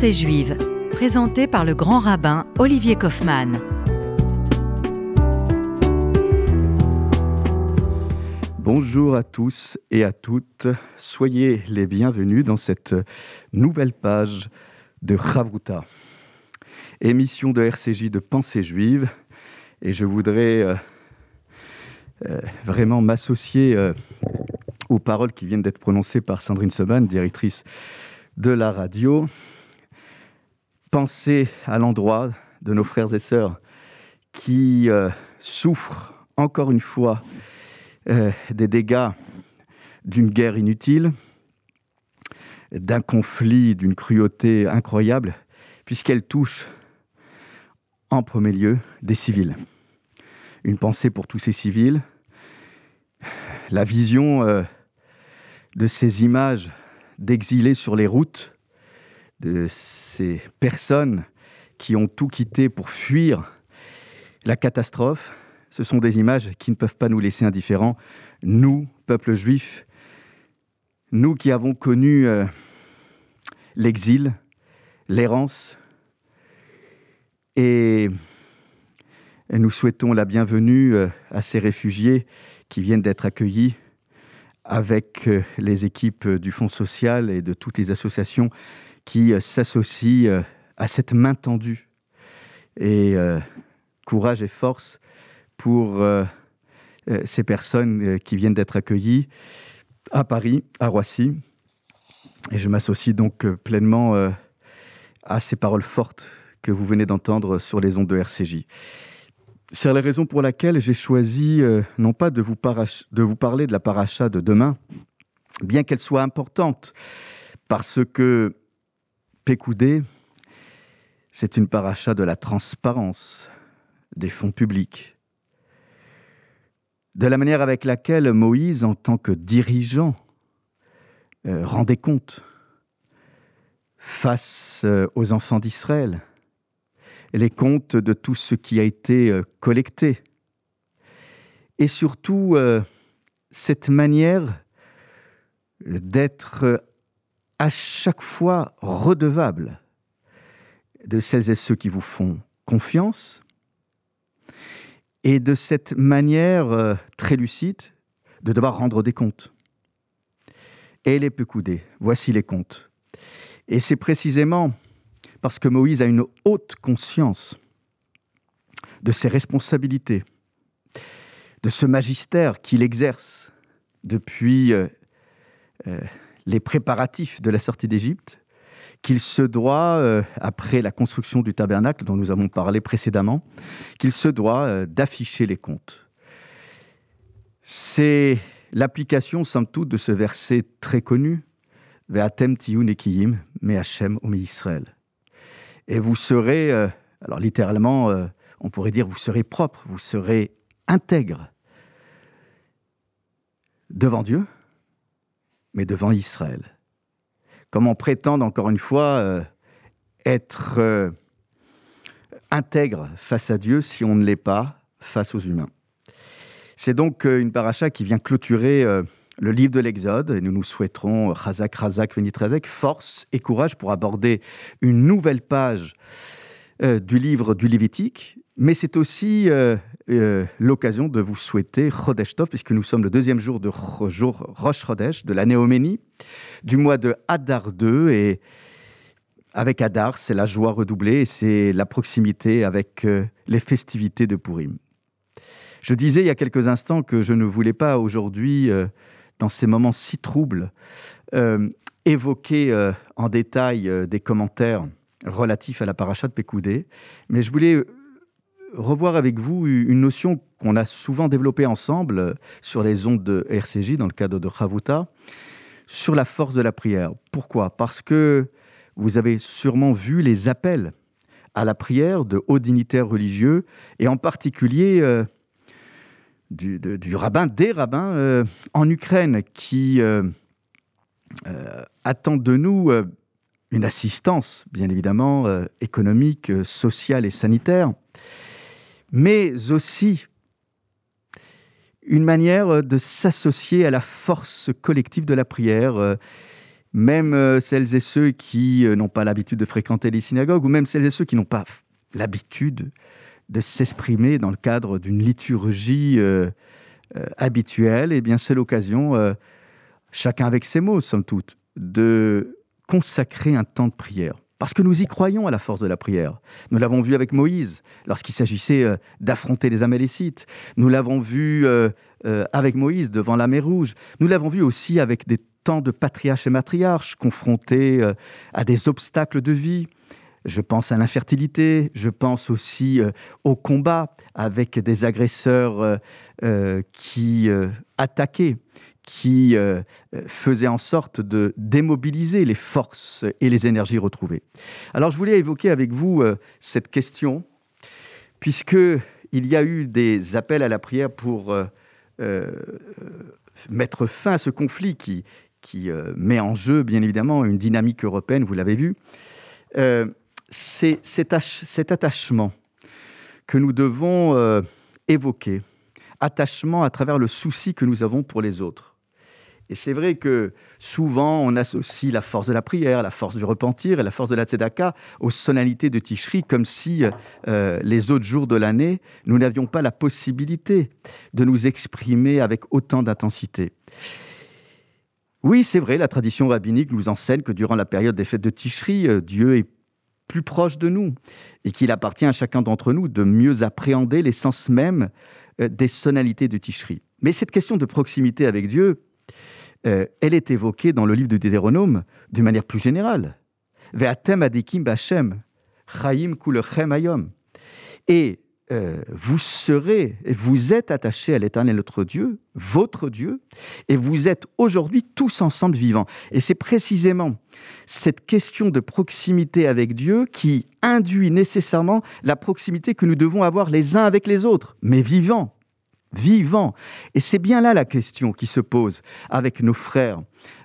Pensée juive, présenté par le grand rabbin Olivier Kaufmann. Bonjour à tous et à toutes, soyez les bienvenus dans cette nouvelle page de Chavruta, émission de RCJ de Pensée juive, et je voudrais euh, euh, vraiment m'associer euh, aux paroles qui viennent d'être prononcées par Sandrine Seban, directrice de la radio. Pensez à l'endroit de nos frères et sœurs qui souffrent encore une fois des dégâts d'une guerre inutile, d'un conflit d'une cruauté incroyable, puisqu'elle touche en premier lieu des civils une pensée pour tous ces civils. La vision euh, de ces images d'exilés sur les routes, de ces personnes qui ont tout quitté pour fuir la catastrophe, ce sont des images qui ne peuvent pas nous laisser indifférents. Nous, peuple juif, nous qui avons connu euh, l'exil, l'errance, et nous souhaitons la bienvenue euh, à ces réfugiés qui viennent d'être accueillis avec euh, les équipes du Fonds social et de toutes les associations qui euh, s'associent à cette main tendue. Et courage et force pour ces personnes qui viennent d'être accueillies à Paris, à Roissy. Et je m'associe donc pleinement à ces paroles fortes que vous venez d'entendre sur les ondes de RCJ. C'est la raison pour laquelle j'ai choisi euh, non pas de vous, de vous, parler de la paracha de demain, bien qu'elle soit importante, parce que Pécoudé, c'est une paracha de la transparence des fonds publics, de la manière avec laquelle Moïse, en tant que dirigeant, euh, rendait compte face euh, aux enfants d'Israël les comptes de tout ce qui a été euh, collecté. Et surtout, cette manière d'être à chaque fois redevable de celles et ceux qui vous font confiance, et de cette manière euh, très lucide de devoir rendre des comptes. Et les peu coudés, voici les comptes. Et c'est précisément parce que Moïse a une haute conscience de ses responsabilités, de ce magistère qu'il exerce depuis euh, euh, les préparatifs de la sortie d'Égypte, qu'il se doit, euh, après la construction du tabernacle dont nous avons parlé précédemment, qu'il se doit d'afficher les comptes. C'est l'application, somme toute, de ce verset très connu, Ve'atem tiyun ekiyim, me Hashem Israël et vous serez, euh, alors littéralement, euh, on pourrait dire, vous serez propre, vous serez intègre devant Dieu, mais devant Israël. Comment prétendre, encore une fois, euh, être intègre face à Dieu si on ne l'est pas face aux humains C'est donc une paracha qui vient clôturer le livre de l'Exode, et nous nous souhaiterons Razak, Razak, force et courage pour aborder une nouvelle page euh, du livre du Lévitique, mais c'est aussi euh, euh, l'occasion de vous souhaiter Chodesh Tov, puisque nous sommes le deuxième jour de jour Rosh Chodesh, de l'année Oménie, du mois de Hadar 2, et avec Hadar, c'est la joie redoublée, et c'est la proximité avec les festivités de Purim. Je disais il y a quelques instants que je ne voulais pas aujourd'hui dans ces moments si troubles, euh, évoquer euh, en détail euh, des commentaires relatifs à la paracha de Pécoudé, mais je voulais revoir avec vous une notion qu'on a souvent développée ensemble sur les ondes de RCJ dans le cadre de Chavuta, sur la force de la prière. Pourquoi? Parce que vous avez sûrement vu les appels à la prière de hauts dignitaires religieux, et en particulier du, rabbin, des rabbins euh, en Ukraine qui euh, euh, attendent de nous une assistance, bien évidemment, économique, sociale et sanitaire, mais aussi une manière de s'associer à la force collective de la prière même euh, celles et ceux qui euh, n'ont pas l'habitude de fréquenter les synagogues, ou même celles et ceux qui n'ont pas l'habitude de s'exprimer dans le cadre d'une liturgie euh, habituelle, eh bien c'est l'occasion, chacun avec ses mots, somme toute, de consacrer un temps de prière. Parce que nous y croyons à la force de la prière. Nous l'avons vu avec Moïse, lorsqu'il s'agissait d'affronter les Amalécites. Nous l'avons vu avec Moïse devant la mer Rouge. Nous l'avons vu aussi avec des tant de patriarches et matriarches confrontés euh, à des obstacles de vie. Je pense à l'infertilité, je pense aussi euh, au combat avec des agresseurs euh, qui attaquaient, qui faisaient en sorte de démobiliser les forces et les énergies retrouvées. Alors je voulais évoquer avec vous cette question, puisque il y a eu des appels à la prière pour mettre fin à ce conflit qui, euh, met en jeu, bien évidemment, une dynamique européenne, vous l'avez vu, euh, c'est cet, attachement que nous devons euh, évoquer, attachement à travers le souci que nous avons pour les autres. Et c'est vrai que souvent, on associe la force de la prière, la force du repentir et la force de la tzedaka aux sonalités de Tishri, comme si les autres jours de l'année, nous n'avions pas la possibilité de nous exprimer avec autant d'intensité. Oui, c'est vrai, la tradition rabbinique nous enseigne que durant la période des fêtes de Tishri, euh, Dieu est plus proche de nous et qu'il appartient à chacun d'entre nous de mieux appréhender l'essence même euh, des sonalités de Tishri. Mais cette question de proximité avec Dieu, euh, elle est évoquée dans le livre de Deutéronome d'une manière plus générale. Ve'atem adikim chayim kulechem ayom. Et euh, vous serez, vous êtes attachés à l'éternel notre Dieu, votre Dieu, et vous êtes aujourd'hui tous ensemble vivants. Et c'est précisément cette question de proximité avec Dieu qui induit nécessairement la proximité que nous devons avoir les uns avec les autres, mais vivants vivant. Et c'est bien là la question qui se pose avec nos frères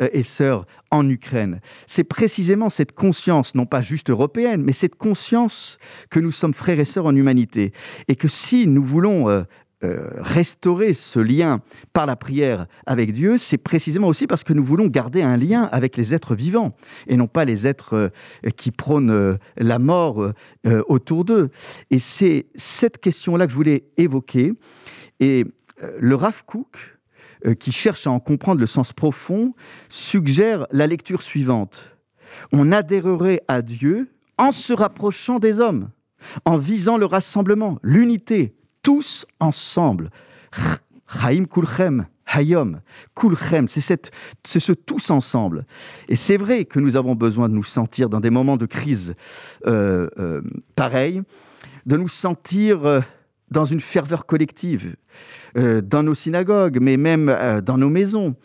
euh, et sœurs en Ukraine. C'est précisément cette conscience, non pas juste européenne, mais cette conscience que nous sommes frères et sœurs en humanité. Et que si nous voulons euh, euh, restaurer ce lien par la prière avec Dieu, c'est précisément aussi parce que nous voulons garder un lien avec les êtres vivants et non pas les êtres qui prônent la mort autour d'eux. Et c'est cette question-là que je voulais évoquer et euh, le Rav Kook, euh, qui cherche à en comprendre le sens profond, suggère la lecture suivante. On adhérerait à Dieu en se rapprochant des hommes, en visant le rassemblement, l'unité, tous ensemble. Chaim kulchem, hayom, kulchem, c'est ce tous ensemble. Et c'est vrai que nous avons besoin de nous sentir dans des moments de crise euh, pareils, de nous sentir dans une ferveur collective, euh, dans nos synagogues, mais même euh, dans nos maisons,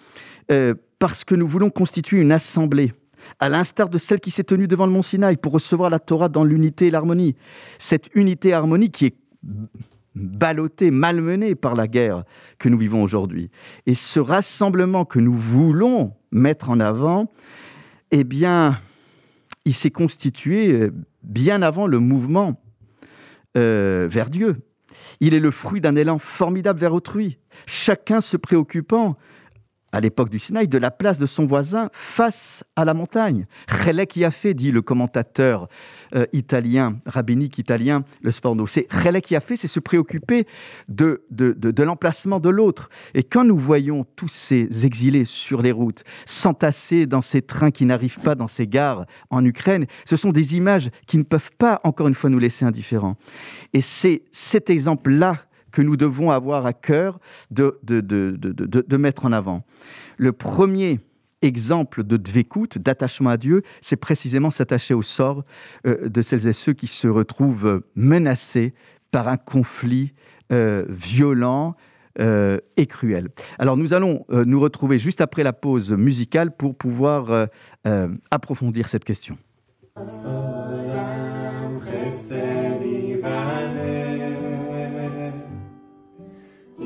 euh, parce que nous voulons constituer une assemblée, à l'instar de celle qui s'est tenue devant le mont Sinaï pour recevoir la Torah dans l'unité et l'harmonie. Cette unité et harmonie qui est ballottée, malmenée par la guerre que nous vivons aujourd'hui. Et ce rassemblement que nous voulons mettre en avant, eh bien, il s'est constitué bien avant le mouvement vers Dieu. Il est le fruit d'un élan formidable vers autrui, chacun se préoccupant à l'époque du Sinaï, de la place de son voisin face à la montagne. Chelek fait, dit le commentateur euh, italien, rabbinique italien, le Sforno. C'est Chelek fait, c'est se préoccuper de, de, de, l'emplacement de l'autre. Et quand nous voyons tous ces exilés sur les routes, s'entasser dans ces trains qui n'arrivent pas dans ces gares en Ukraine, ce sont des images qui ne peuvent pas, encore une fois, nous laisser indifférents. Et c'est cet exemple-là que nous devons avoir à cœur de, de, de, de mettre en avant. Le premier exemple de dvékout, d'attachement à Dieu, c'est précisément s'attacher au sort euh, de celles et ceux qui se retrouvent menacés par un conflit euh, violent, euh, et cruel. Alors nous allons nous retrouver juste après la pause musicale pour pouvoir approfondir cette question.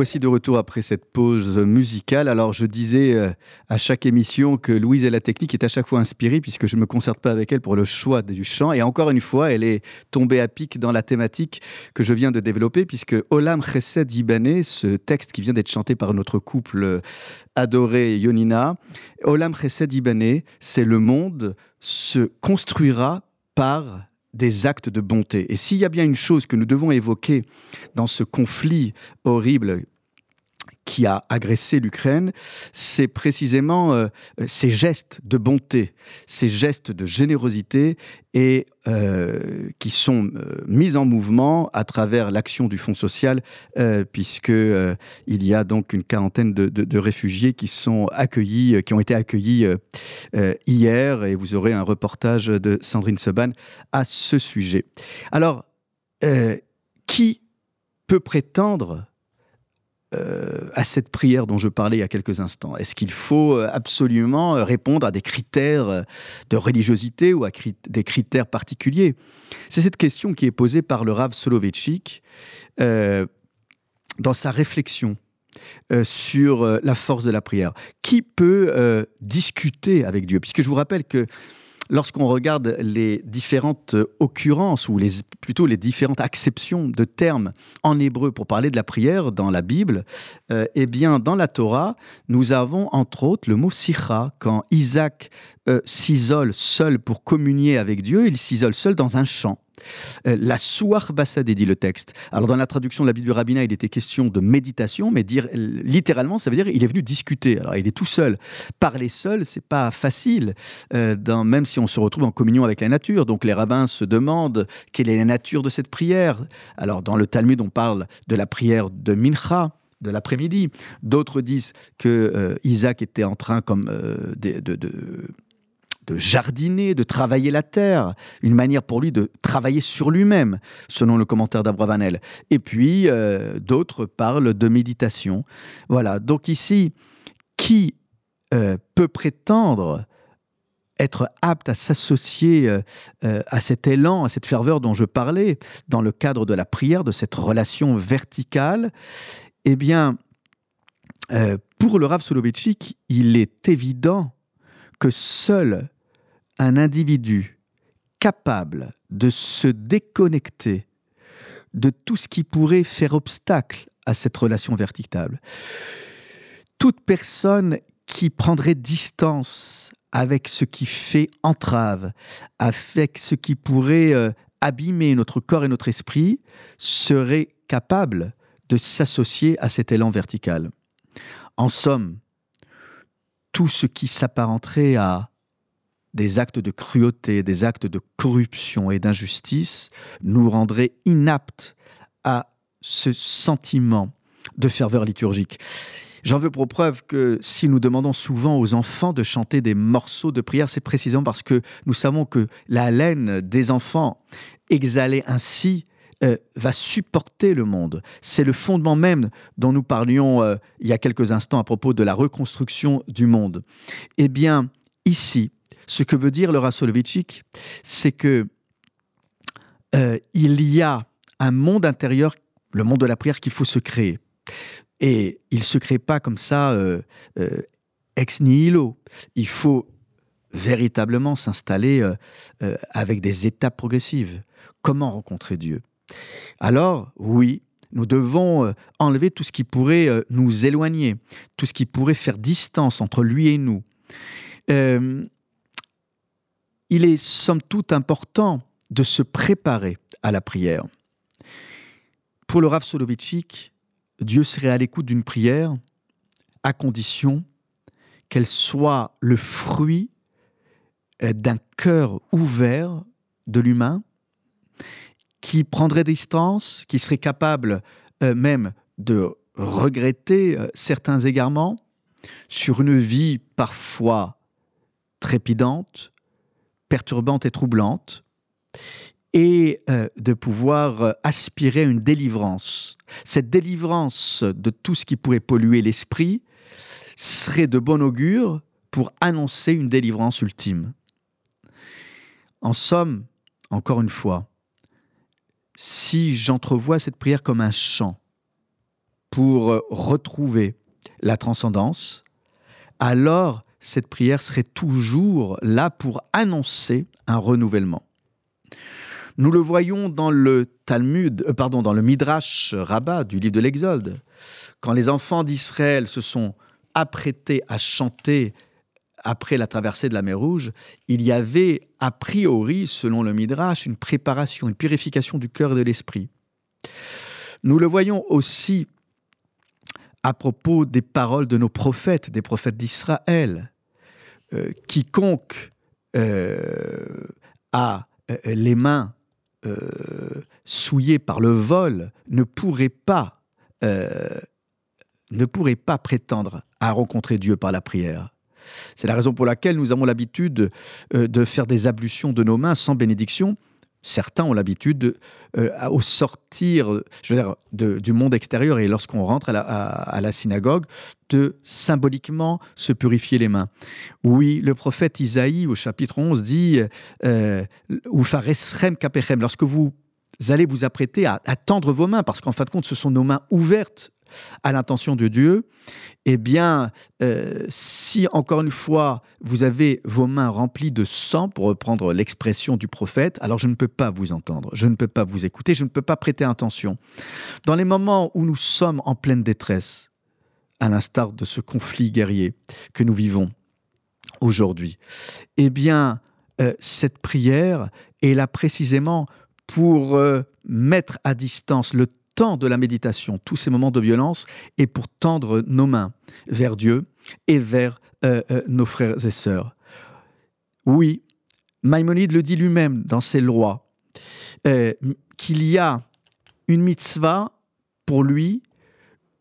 voici de retour après cette pause musicale. Alors, je disais euh, à chaque émission que Louise et la technique est à chaque fois inspirée, puisque je ne me concerte pas avec elle pour le choix du chant. Et encore une fois, elle est tombée à pic dans la thématique que je viens de développer, puisque Olam Chesed Ibané, ce texte qui vient d'être chanté par notre couple euh, adoré Yonina, Olam Chesed Ibané, c'est le monde se construira par des actes de bonté. Et s'il y a bien une chose que nous devons évoquer dans ce conflit horrible qui a agressé l'Ukraine, c'est précisément euh, ces gestes de bonté, ces gestes de générosité et euh, qui sont euh, mis en mouvement à travers l'action du Fonds social, puisque il y a donc une quarantaine de, de, réfugiés qui sont accueillis, qui ont été accueillis hier, et vous aurez un reportage de Sandrine Seban à ce sujet. Alors, qui peut prétendre euh, à cette prière dont je parlais il y a quelques instants. Est-ce qu'il faut euh, absolument euh, répondre à des critères de religiosité ou à des critères particuliers? C'est cette question qui est posée par le Rav Soloveitchik dans sa réflexion sur la force de la prière. Qui peut discuter avec Dieu? Puisque je vous rappelle que lorsqu'on regarde les différentes occurrences, ou plutôt les différentes acceptions de termes en hébreu pour parler de la prière dans la Bible, euh, eh bien, dans la Torah, nous avons entre autres le mot sicha. Quand Isaac euh, s'isole seul pour communier avec Dieu, il s'isole seul dans un champ. Euh, la souar bassadé, dit le texte. Alors, dans la traduction de la Bible du rabbinat, il était question de méditation, mais dire littéralement, ça veut dire il est venu discuter. Alors, il est tout seul. Parler seul, c'est pas facile, euh, même si on se retrouve en communion avec la nature. Donc, les rabbins se demandent quelle est la nature de cette prière? Alors, dans le Talmud, on parle de la prière de Mincha de l'après-midi. D'autres disent que euh, Isaac était en train comme de jardiner, de travailler la terre, une manière pour lui de travailler sur lui-même, selon le commentaire d'Abravanel. Et puis, euh, d'autres parlent de méditation. Voilà, donc ici, qui euh, peut prétendre être apte à s'associer euh, à cet élan, à cette ferveur dont je parlais, dans le cadre de la prière, de cette relation verticale, eh bien, pour le Rav Soloveitchik, il est évident que seul un individu capable de se déconnecter de tout ce qui pourrait faire obstacle à cette relation verticale, toute personne qui prendrait distance avec ce qui fait entrave, avec ce qui pourrait euh, abîmer notre corps et notre esprit, serait capable de s'associer à cet élan vertical. En somme, tout ce qui s'apparenterait à des actes de cruauté, des actes de corruption et d'injustice nous rendraient inaptes à ce sentiment de ferveur liturgique. J'en veux pour preuve que si nous demandons souvent aux enfants de chanter des morceaux de prière, c'est précisément parce que nous savons que la haleine des enfants exhalée ainsi euh, va supporter le monde. C'est le fondement même dont nous parlions euh, il y a quelques instants à propos de la reconstruction du monde. Eh bien, ici, ce que veut dire le Rasolovichik, c'est que euh, il y a un monde intérieur, le monde de la prière, qu'il faut se créer. Et il ne se crée pas comme ça euh, euh, ex nihilo. Il faut véritablement s'installer avec des étapes progressives. Comment rencontrer Dieu? Alors, oui, nous devons enlever tout ce qui pourrait nous éloigner, tout ce qui pourrait faire distance entre lui et nous il est somme toute important de se préparer à la prière. Pour le Rav Soloveitchik, Dieu serait à l'écoute d'une prière à condition qu'elle soit le fruit euh, d'un cœur ouvert de l'humain qui prendrait distance, qui serait capable euh, même de regretter euh, certains égarements sur une vie parfois trépidante, perturbante et troublante, et euh, de pouvoir euh, aspirer à une délivrance. Cette délivrance de tout ce qui pourrait polluer l'esprit serait de bon augure pour annoncer une délivrance ultime. En somme, encore une fois, si j'entrevois cette prière comme un chant, pour retrouver la transcendance, alors cette prière serait toujours là pour annoncer un renouvellement. Nous le voyons dans le Talmud, euh, pardon, dans le Midrash Rabbah du livre de l'Exode, quand les enfants d'Israël se sont apprêtés à chanter après la traversée de la mer Rouge, il y avait a priori, selon le Midrash, une préparation, une purification du cœur et de l'esprit. Nous le voyons aussi à propos des paroles de nos prophètes, des prophètes d'Israël. Euh, quiconque euh, a euh, les mains souillées par le vol ne pourrait pas ne pourrait pas prétendre à rencontrer Dieu par la prière. C'est la raison pour laquelle nous avons l'habitude de faire des ablutions de nos mains sans bénédiction, certains ont l'habitude, euh, au sortir je veux dire, du monde extérieur et lorsqu'on rentre à la, synagogue, de symboliquement se purifier les mains. Oui, le prophète Isaïe, au chapitre 11, dit euh, lorsque vous allez vous apprêter à tendre vos mains, parce qu'en fin de compte, ce sont nos mains ouvertes à l'intention de Dieu, eh bien, euh, si encore une fois vous avez vos mains remplies de sang, pour reprendre l'expression du prophète, alors je ne peux pas vous entendre, je ne peux pas vous écouter, je ne peux pas prêter attention. Dans les moments où nous sommes en pleine détresse, à l'instar de ce conflit guerrier que nous vivons aujourd'hui, eh bien, euh, cette prière est là précisément pour euh, mettre à distance le de la méditation, tous ces moments de violence, et pour tendre nos mains vers Dieu et vers euh, euh, nos frères et sœurs. Oui, Maïmonide le dit lui-même dans ses lois, euh, qu'il y a une mitzvah pour lui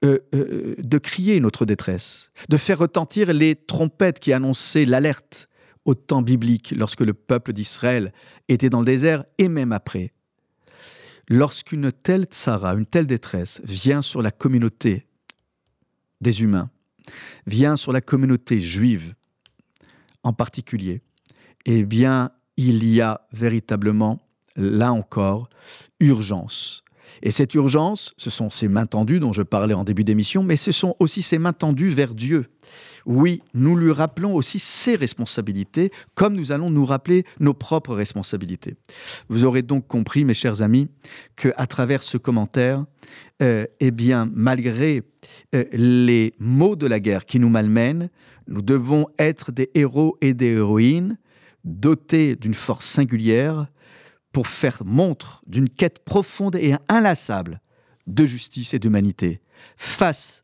de crier notre détresse, de faire retentir les trompettes qui annonçaient l'alerte au temps biblique lorsque le peuple d'Israël était dans le désert et même après. Lorsqu'une telle tsara, une telle détresse vient sur la communauté des humains, vient sur la communauté juive en particulier, eh bien, il y a véritablement, là encore, urgence. Et cette urgence, ce sont ces mains tendues dont je parlais en début d'émission, mais ce sont aussi ces mains tendues vers Dieu. Oui, nous lui rappelons aussi ses responsabilités, comme nous allons nous rappeler nos propres responsabilités. Vous aurez donc compris, mes chers amis, que à travers ce commentaire, euh, eh bien, malgré euh, les maux de la guerre qui nous malmènent, nous devons être des héros et des héroïnes dotés d'une force singulière pour faire montre d'une quête profonde et inlassable de justice et d'humanité. Face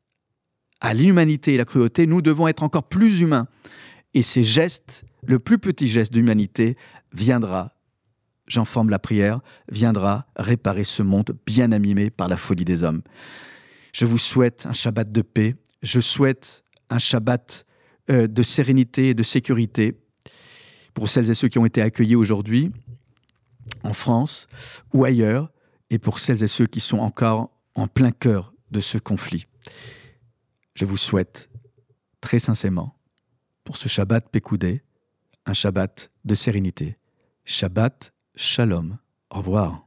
à l'inhumanité et la cruauté, nous devons être encore plus humains. Et ces gestes, le plus petit geste d'humanité, viendra, j'en forme la prière, viendra réparer ce monde bien animé par la folie des hommes. Je vous souhaite un Shabbat de paix, je souhaite un Shabbat euh, de sérénité et de sécurité pour celles et ceux qui ont été accueillis aujourd'hui en France ou ailleurs, et pour celles et ceux qui sont encore en plein cœur de ce conflit. Je vous souhaite très sincèrement, pour ce Shabbat Pécoudé, un Shabbat de sérénité. Shabbat Shalom. Au revoir.